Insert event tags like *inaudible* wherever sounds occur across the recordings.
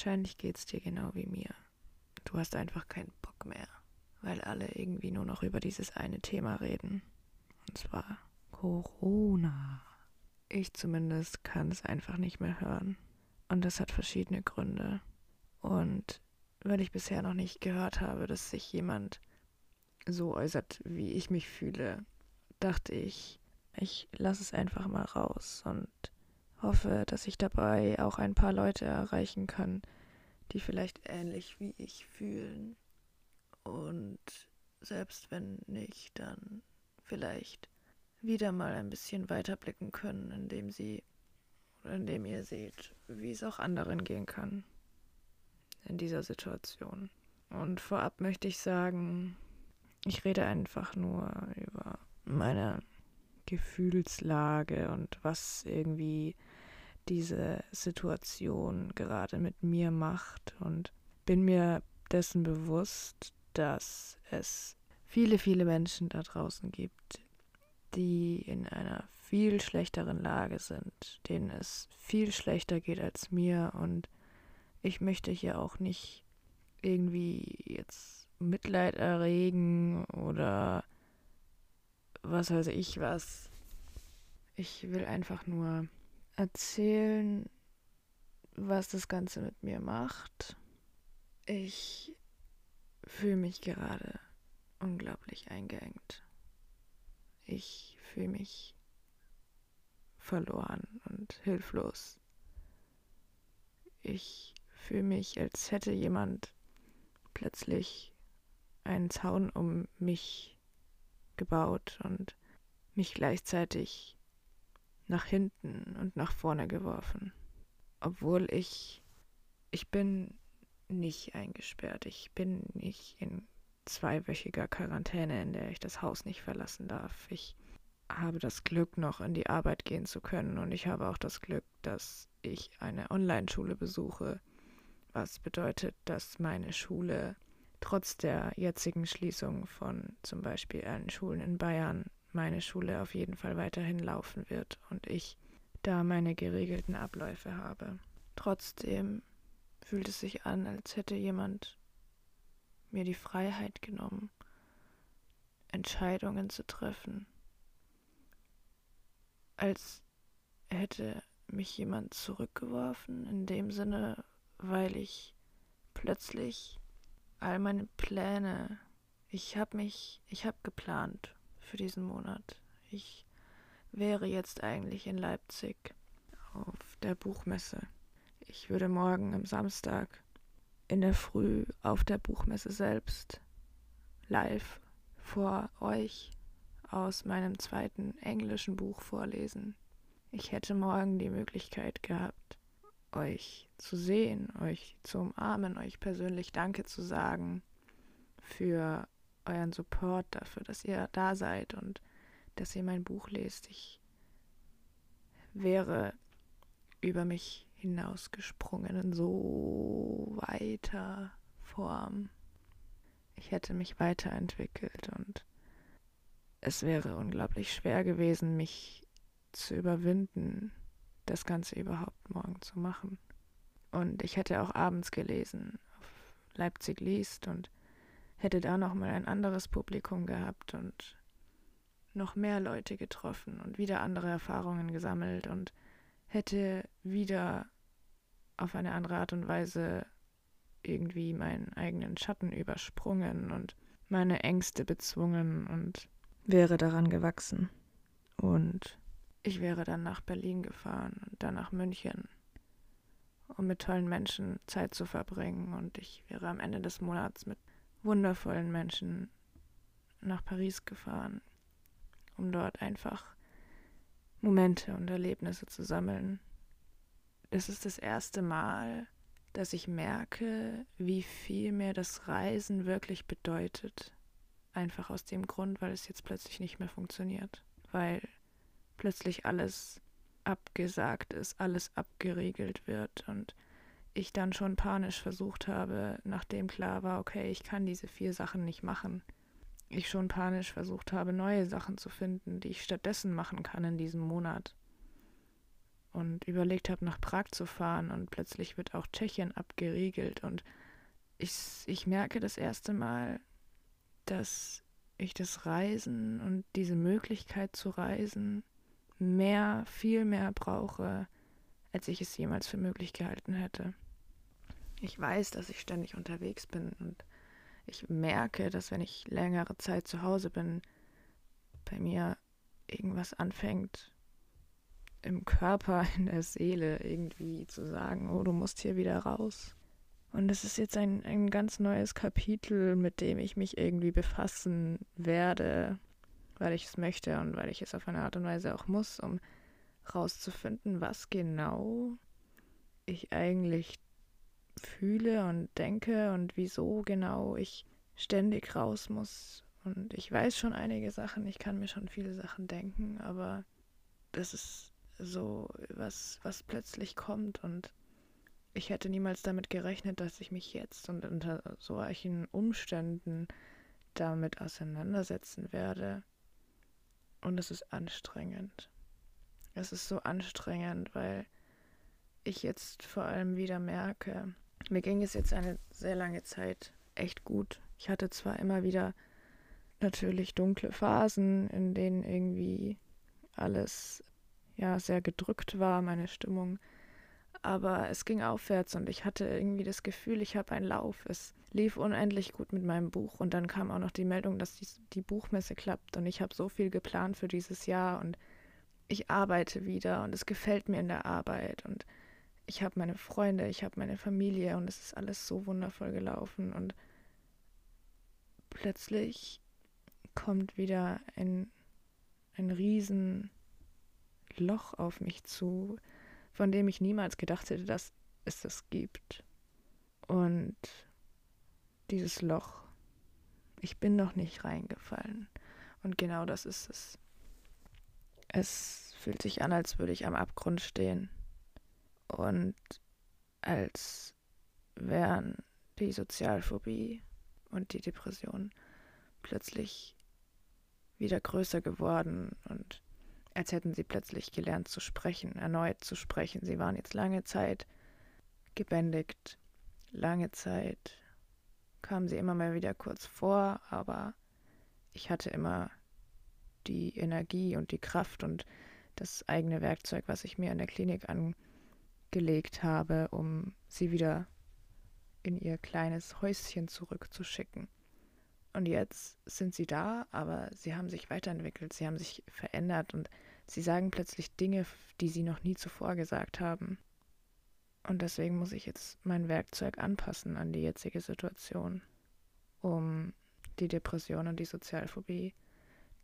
wahrscheinlich geht's dir genau wie mir. Du hast einfach keinen Bock mehr, weil alle irgendwie nur noch über dieses eine Thema reden. Und zwar Corona. Ich zumindest kann es einfach nicht mehr hören. Und das hat verschiedene Gründe. Und weil ich bisher noch nicht gehört habe, dass sich jemand so äußert, wie ich mich fühle, dachte ich, ich lasse es einfach mal raus und hoffe, dass ich dabei auch ein paar Leute erreichen kann, die vielleicht ähnlich wie ich fühlen. Und selbst wenn nicht, dann vielleicht wieder mal ein bisschen weiterblicken können, indem sie oder indem ihr seht, wie es auch anderen gehen kann in dieser Situation. Und vorab möchte ich sagen, ich rede einfach nur über meine Gefühlslage und was irgendwie diese Situation gerade mit mir macht und bin mir dessen bewusst, dass es viele, viele Menschen da draußen gibt, die in einer viel schlechteren Lage sind, denen es viel schlechter geht als mir und ich möchte hier auch nicht irgendwie jetzt Mitleid erregen oder was weiß ich was. Ich will einfach nur erzählen, was das Ganze mit mir macht. Ich fühle mich gerade unglaublich eingeengt. Ich fühle mich verloren und hilflos. Ich fühle mich, als hätte jemand plötzlich einen Zaun um mich gebaut und mich gleichzeitig nach hinten und nach vorne geworfen. Obwohl ich, ich bin nicht eingesperrt. Ich bin nicht in zweiwöchiger Quarantäne, in der ich das Haus nicht verlassen darf. Ich habe das Glück, noch in die Arbeit gehen zu können und ich habe auch das Glück, dass ich eine Online-Schule besuche, was bedeutet, dass meine Schule trotz der jetzigen Schließung von zum Beispiel allen Schulen in Bayern meine Schule auf jeden Fall weiterhin laufen wird und ich da meine geregelten Abläufe habe. Trotzdem fühlt es sich an, als hätte jemand mir die Freiheit genommen, Entscheidungen zu treffen, als hätte mich jemand zurückgeworfen, in dem Sinne, weil ich plötzlich all meine Pläne, ich habe mich, ich habe geplant für diesen Monat. Ich wäre jetzt eigentlich in Leipzig auf der Buchmesse. Ich würde morgen am Samstag in der Früh auf der Buchmesse selbst live vor euch aus meinem zweiten englischen Buch vorlesen. Ich hätte morgen die Möglichkeit gehabt, euch zu sehen, euch zu umarmen, euch persönlich Danke zu sagen für euren Support, dafür, dass ihr da seid und dass ihr mein Buch lest. Ich wäre über mich hinausgesprungen in so weiter Form. Ich hätte mich weiterentwickelt und es wäre unglaublich schwer gewesen, mich zu überwinden, das Ganze überhaupt morgen zu machen. Und ich hätte auch abends gelesen, auf Leipzig liest und hätte da noch mal ein anderes Publikum gehabt und noch mehr Leute getroffen und wieder andere Erfahrungen gesammelt und hätte wieder auf eine andere Art und Weise irgendwie meinen eigenen Schatten übersprungen und meine Ängste bezwungen und wäre daran gewachsen. Und ich wäre dann nach Berlin gefahren und dann nach München, um mit tollen Menschen Zeit zu verbringen. Und ich wäre am Ende des Monats mit wundervollen Menschen nach Paris gefahren, um dort einfach Momente und Erlebnisse zu sammeln. Das ist das erste Mal, dass ich merke, wie viel mir das Reisen wirklich bedeutet. Einfach aus dem Grund, weil es jetzt plötzlich nicht mehr funktioniert. Weil plötzlich alles abgesagt ist, alles abgeriegelt wird und ich dann schon panisch versucht habe, nachdem klar war, okay, ich kann diese vier Sachen nicht machen. Ich schon panisch versucht habe, neue Sachen zu finden, die ich stattdessen machen kann in diesem Monat. und überlegt habe, nach Prag zu fahren und plötzlich wird auch Tschechien abgeriegelt und ich, ich merke das erste Mal, dass ich das Reisen und diese Möglichkeit zu reisen mehr, viel mehr brauche, als ich es jemals für möglich gehalten hätte. Ich weiß, dass ich ständig unterwegs bin und ich merke, dass wenn ich längere Zeit zu Hause bin, bei mir irgendwas anfängt im Körper, *laughs* in der Seele irgendwie zu sagen, oh, du musst hier wieder raus. Und es ist jetzt ein, ein ganz neues Kapitel, mit dem ich mich irgendwie befassen werde, weil ich es möchte und weil ich es auf eine Art und Weise auch muss, um rauszufinden, was genau ich eigentlich fühle und denke und wieso genau ich ständig raus muss. Und ich weiß schon einige Sachen, ich kann mir schon viele Sachen denken, aber das ist so was, was plötzlich kommt und ich hätte niemals damit gerechnet, dass ich mich jetzt und unter solchen Umständen damit auseinandersetzen werde. Und es ist anstrengend. Es ist so anstrengend, weil ich jetzt vor allem wieder merke, mir ging es jetzt eine sehr lange Zeit echt gut. Ich hatte zwar immer wieder natürlich dunkle Phasen, in denen irgendwie alles ja sehr gedrückt war, meine Stimmung, aber es ging aufwärts und ich hatte irgendwie das Gefühl, ich habe einen Lauf. Es lief unendlich gut mit meinem Buch und dann kam auch noch die Meldung, dass die, die Buchmesse klappt und ich habe so viel geplant für dieses Jahr und ich arbeite wieder und es gefällt mir in der Arbeit und ich habe meine Freunde, ich habe meine Familie und es ist alles so wundervoll gelaufen und plötzlich kommt wieder ein, ein riesen Loch auf mich zu, von dem ich niemals gedacht hätte, dass es das gibt. Und dieses Loch, ich bin noch nicht reingefallen. Und genau das ist es. Es fühlt sich an, als würde ich am Abgrund stehen. Und als wären die Sozialphobie und die Depression plötzlich wieder größer geworden und als hätten sie plötzlich gelernt zu sprechen, erneut zu sprechen. Sie waren jetzt lange Zeit gebändigt, lange Zeit kamen sie immer mal wieder kurz vor, aber ich hatte immer die Energie und die Kraft und das eigene Werkzeug, was ich mir in der Klinik angelegt habe, um sie wieder in ihr kleines Häuschen zurückzuschicken. Und jetzt sind sie da, aber sie haben sich weiterentwickelt, sie haben sich verändert und sie sagen plötzlich Dinge, die sie noch nie zuvor gesagt haben. Und deswegen muss ich jetzt mein Werkzeug anpassen an die jetzige Situation, um die Depression und die Sozialphobie,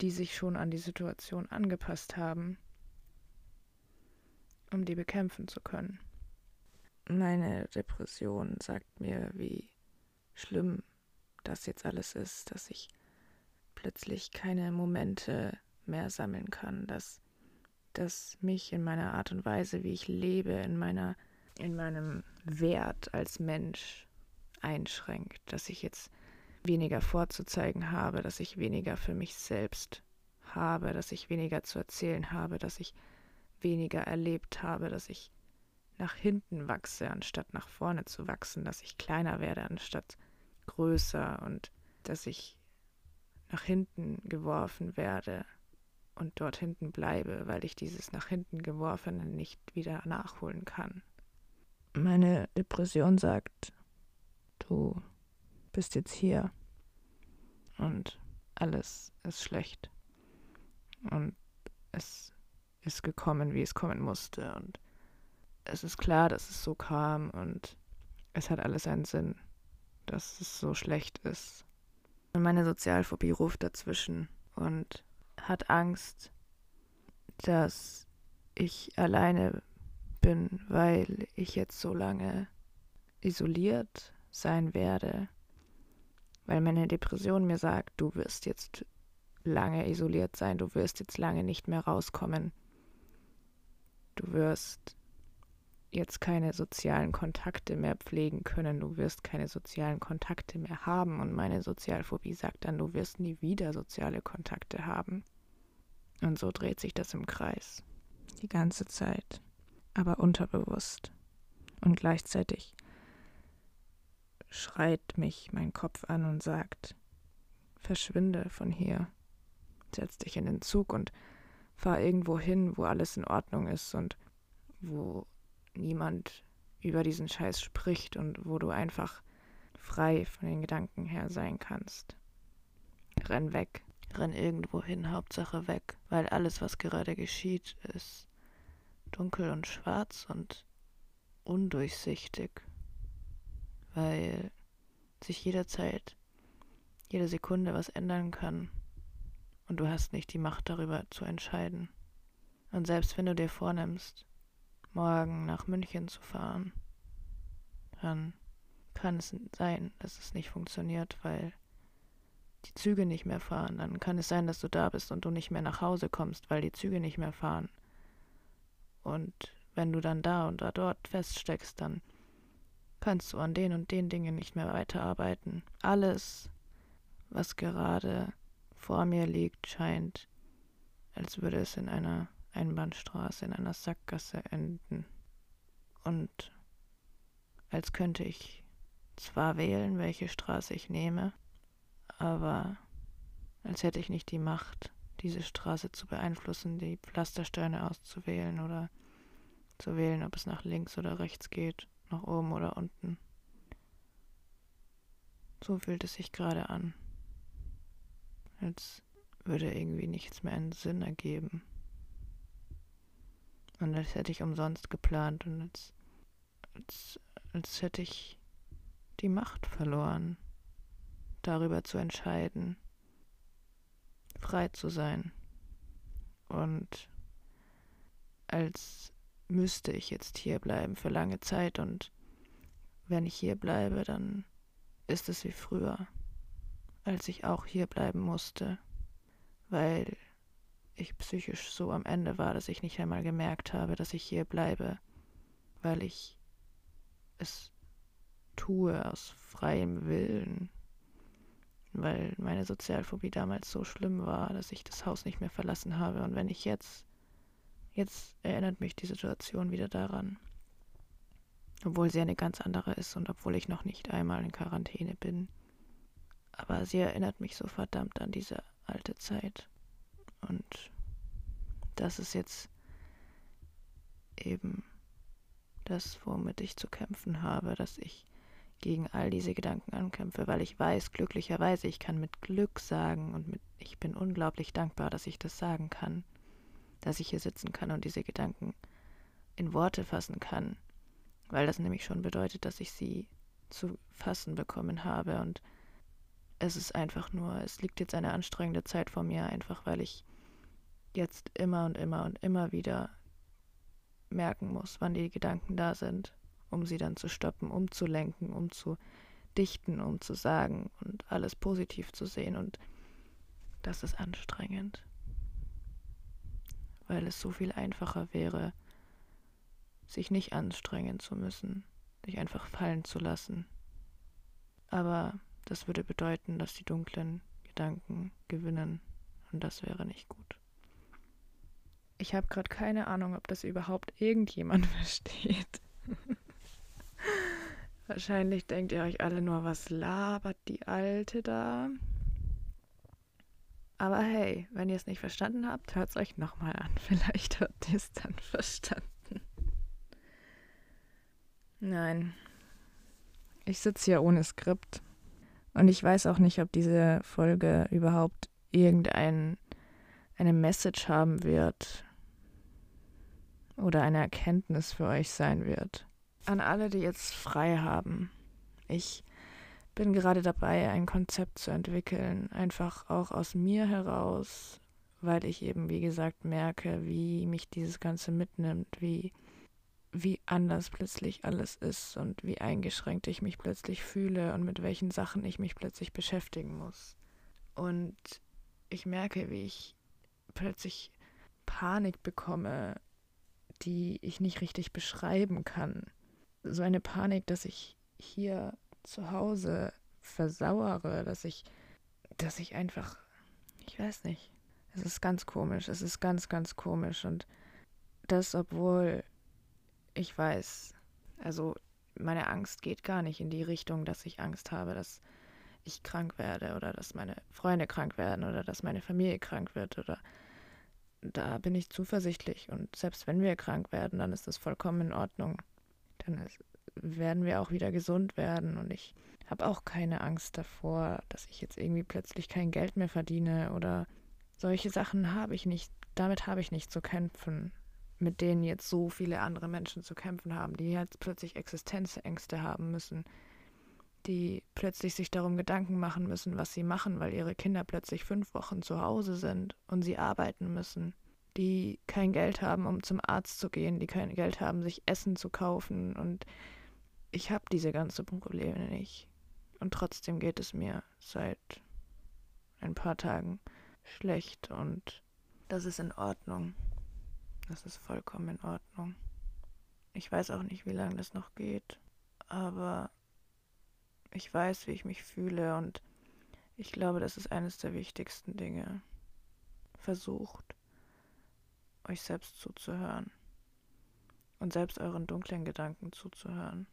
die sich schon an die Situation angepasst haben, um die bekämpfen zu können. Meine Depression sagt mir, wie schlimm das jetzt alles ist, dass ich plötzlich keine Momente mehr sammeln kann, dass das mich in meiner Art und Weise, wie ich lebe, in meiner in meinem Wert als Mensch einschränkt, dass ich jetzt weniger vorzuzeigen habe, dass ich weniger für mich selbst habe, dass ich weniger zu erzählen habe, dass ich weniger erlebt habe, dass ich nach hinten wachse, anstatt nach vorne zu wachsen, dass ich kleiner werde, anstatt größer und dass ich nach hinten geworfen werde und dort hinten bleibe, weil ich dieses nach hinten geworfene nicht wieder nachholen kann. Meine Depression sagt, du bist jetzt hier. Und alles ist schlecht. Und es ist gekommen, wie es kommen musste. Und es ist klar, dass es so kam. Und es hat alles einen Sinn dass es so schlecht ist. Und meine Sozialphobie ruft dazwischen und hat Angst, dass ich alleine bin, weil ich jetzt so lange isoliert sein werde, weil meine Depression mir sagt, du wirst jetzt lange isoliert sein, du wirst jetzt lange nicht mehr rauskommen, du wirst jetzt keine sozialen Kontakte mehr pflegen können, du wirst keine sozialen Kontakte mehr haben und meine Sozialphobie sagt dann, du wirst nie wieder soziale Kontakte haben. Und so dreht sich das im Kreis. Die ganze Zeit. aber unterbewusst. Und gleichzeitig schreit mich mein Kopf an und sagt, verschwinde von hier, setz dich in den Zug und fahr irgendwo hin, wo alles in Ordnung ist und wo niemand über diesen Scheiß spricht und wo du einfach frei von den Gedanken her sein kannst. Renn weg, renn irgendwo hin, Hauptsache weg, weil alles, was gerade geschieht, ist dunkel und schwarz und undurchsichtig, weil sich jederzeit, jede Sekunde was ändern kann und du hast nicht die Macht darüber zu entscheiden. Und selbst wenn du dir vornimmst, morgen nach München zu fahren, dann kann es sein, dass es nicht funktioniert, weil die Züge nicht mehr fahren. Dann kann es sein, dass du da bist und du nicht mehr nach Hause kommst, weil die Züge nicht mehr fahren. Und wenn du dann da und da dort feststeckst, dann kannst du an den und den Dingen nicht mehr weiterarbeiten. Alles, was gerade vor mir liegt, scheint, als würde es in einer Einbahnstraße, in einer Sackgasse enden. Und als könnte ich zwar wählen, welche Straße ich nehme, aber als hätte ich nicht die Macht, diese Straße zu beeinflussen, die Pflastersteine auszuwählen oder zu wählen, ob es nach links oder rechts geht, nach oben oder unten. So fühlt es sich gerade an, als würde irgendwie nichts mehr einen Sinn ergeben. Und als hätte ich umsonst geplant und als, als, als hätte ich die Macht verloren, darüber zu entscheiden, frei zu sein. Und als müsste ich jetzt hier bleiben für lange Zeit und wenn ich hier bleibe, dann ist es wie früher, als ich auch hier bleiben musste, weil ich psychisch so am Ende war, dass ich nicht einmal gemerkt habe, dass ich hier bleibe, weil ich es tue aus freiem Willen, weil meine Sozialphobie damals so schlimm war, dass ich das Haus nicht mehr verlassen habe. Und wenn ich jetzt, jetzt erinnert mich die Situation wieder daran, obwohl sie eine ganz andere ist und obwohl ich noch nicht einmal in Quarantäne bin. Aber sie erinnert mich so verdammt an diese alte Zeit. Und das ist jetzt eben das, womit ich zu kämpfen habe, dass ich gegen all diese Gedanken ankämpfe, weil ich weiß, glücklicherweise, ich kann mit Glück sagen und mit, ich bin unglaublich dankbar, dass ich das sagen kann, dass ich hier sitzen kann und diese Gedanken in Worte fassen kann, weil das nämlich schon bedeutet, dass ich sie zu fassen bekommen habe. Und es ist einfach nur, es liegt jetzt eine anstrengende Zeit vor mir, einfach weil ich jetzt immer und immer und immer wieder merken muss, wann die Gedanken da sind, um sie dann zu stoppen, umzulenken, um zu dichten, um zu sagen und alles positiv zu sehen. Und das ist anstrengend, weil es so viel einfacher wäre, sich nicht anstrengen zu müssen, sich einfach fallen zu lassen. Aber das würde bedeuten, dass die dunklen Gedanken gewinnen und das wäre nicht gut. Ich habe gerade keine Ahnung, ob das überhaupt irgendjemand *laughs* versteht. Wahrscheinlich denkt ihr euch alle nur, was labert die Alte da? Aber hey, wenn ihr es nicht verstanden habt, hört es euch nochmal an. *laughs* Vielleicht habt ihr es dann verstanden. Nein. Ich sitze hier ohne Skript. Und ich weiß auch nicht, ob diese Folge überhaupt irgendein eine Message haben wird oder eine Erkenntnis für euch sein wird. An alle, die jetzt frei haben. Ich bin gerade dabei, ein Konzept zu entwickeln, einfach auch aus mir heraus, weil ich eben, wie gesagt, merke, wie mich dieses Ganze mitnimmt, wie, wie anders plötzlich alles ist und wie eingeschränkt ich mich plötzlich fühle und mit welchen Sachen ich mich plötzlich beschäftigen muss. Und ich merke, wie ich plötzlich Panik bekomme, die ich nicht richtig beschreiben kann. So eine Panik, dass ich hier zu Hause versauere, dass ich, dass ich einfach, ich weiß nicht. Es ist ganz komisch, es ist ganz, ganz komisch. Und das, obwohl ich weiß, also meine Angst geht gar nicht in die Richtung, dass ich Angst habe, dass ich krank werde oder dass meine Freunde krank werden oder dass meine Familie krank wird oder da bin ich zuversichtlich und selbst wenn wir krank werden, dann ist das vollkommen in Ordnung. Dann ist, werden wir auch wieder gesund werden. Und ich habe auch keine Angst davor, dass ich jetzt irgendwie plötzlich kein Geld mehr verdiene oder solche Sachen habe ich nicht, damit habe ich nicht zu kämpfen, mit denen jetzt so viele andere Menschen zu kämpfen haben, die jetzt plötzlich Existenzängste haben müssen, die plötzlich sich darum Gedanken machen müssen, was sie machen, weil ihre Kinder plötzlich fünf Wochen zu Hause sind und sie arbeiten müssen, die kein Geld haben, um zum Arzt zu gehen, die kein Geld haben, sich Essen zu kaufen und ich habe diese ganzen Probleme nicht. Und trotzdem geht es mir seit ein paar Tagen schlecht und das ist in Ordnung. Das ist vollkommen in Ordnung. Ich weiß auch nicht, wie lange das noch geht, aber ich weiß, wie ich mich fühle und ich glaube, das ist eines der wichtigsten Dinge. Versucht, euch selbst zuzuhören und selbst euren dunklen Gedanken zuzuhören.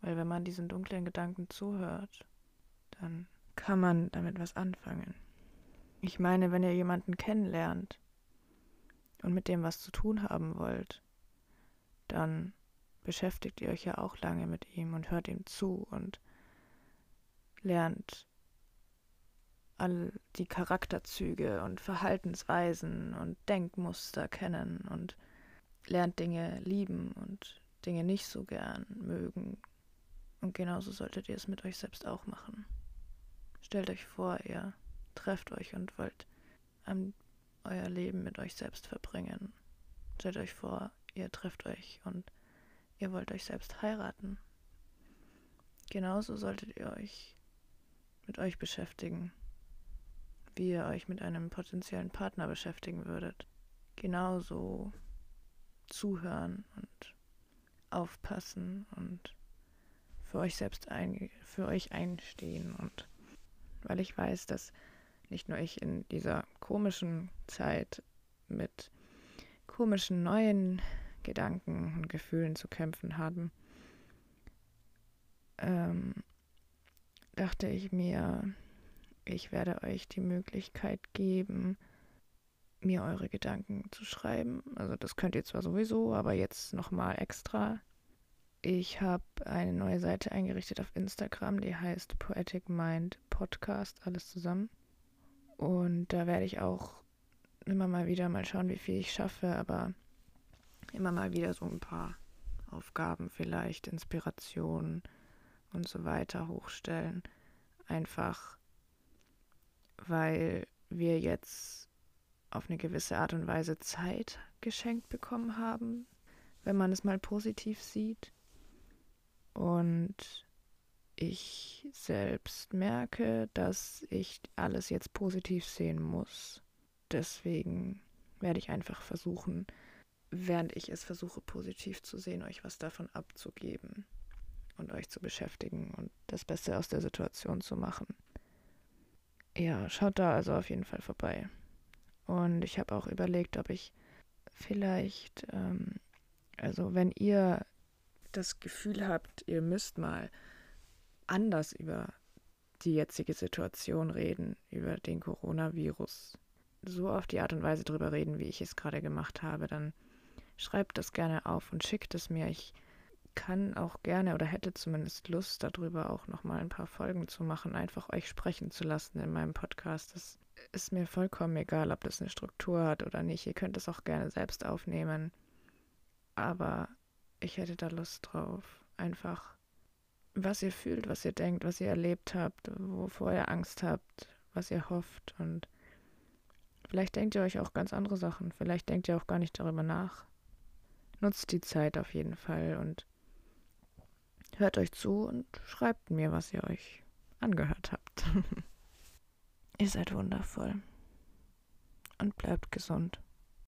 Weil wenn man diesen dunklen Gedanken zuhört, dann kann man damit was anfangen. Ich meine, wenn ihr jemanden kennenlernt und mit dem was zu tun haben wollt, dann beschäftigt ihr euch ja auch lange mit ihm und hört ihm zu und lernt all die Charakterzüge und Verhaltensweisen und Denkmuster kennen und lernt Dinge lieben und Dinge nicht so gern mögen. Und genauso solltet ihr es mit euch selbst auch machen. Stellt euch vor, ihr trefft euch und wollt um, euer Leben mit euch selbst verbringen. Stellt euch vor, ihr trefft euch und ihr wollt euch selbst heiraten. Genauso solltet ihr euch mit euch beschäftigen, wie ihr euch mit einem potenziellen Partner beschäftigen würdet. Genauso zuhören und aufpassen und für euch selbst ein, für euch einstehen und weil ich weiß, dass nicht nur ich in dieser komischen Zeit mit komischen neuen Gedanken und Gefühlen zu kämpfen haben, ähm, dachte ich mir, ich werde euch die Möglichkeit geben, mir eure Gedanken zu schreiben. Also das könnt ihr zwar sowieso, aber jetzt nochmal extra. Ich habe eine neue Seite eingerichtet auf Instagram, die heißt Poetic Mind Podcast, alles zusammen. Und da werde ich auch immer mal wieder mal schauen, wie viel ich schaffe, aber immer mal wieder so ein paar Aufgaben vielleicht, Inspirationen und so weiter hochstellen. Einfach weil wir jetzt auf eine gewisse Art und Weise Zeit geschenkt bekommen haben, wenn man es mal positiv sieht. Und ich selbst merke, dass ich alles jetzt positiv sehen muss. Deswegen werde ich einfach versuchen, während ich es versuche positiv zu sehen, euch was davon abzugeben und euch zu beschäftigen und das Beste aus der Situation zu machen. Ja, schaut da also auf jeden Fall vorbei. Und ich habe auch überlegt, ob ich vielleicht, ähm, also wenn ihr das Gefühl habt, ihr müsst mal anders über die jetzige Situation reden, über den Coronavirus, so auf die Art und Weise drüber reden, wie ich es gerade gemacht habe, dann schreibt das gerne auf und schickt es mir. Ich kann auch gerne oder hätte zumindest Lust darüber auch noch mal ein paar Folgen zu machen, einfach euch sprechen zu lassen in meinem Podcast. Das ist mir vollkommen egal, ob das eine Struktur hat oder nicht. Ihr könnt es auch gerne selbst aufnehmen. Aber ich hätte da Lust drauf, einfach was ihr fühlt, was ihr denkt, was ihr erlebt habt, wovor ihr Angst habt, was ihr hofft. Und vielleicht denkt ihr euch auch ganz andere Sachen. Vielleicht denkt ihr auch gar nicht darüber nach. Nutzt die Zeit auf jeden Fall und hört euch zu und schreibt mir, was ihr euch angehört habt. *laughs* ihr seid wundervoll. Und bleibt gesund.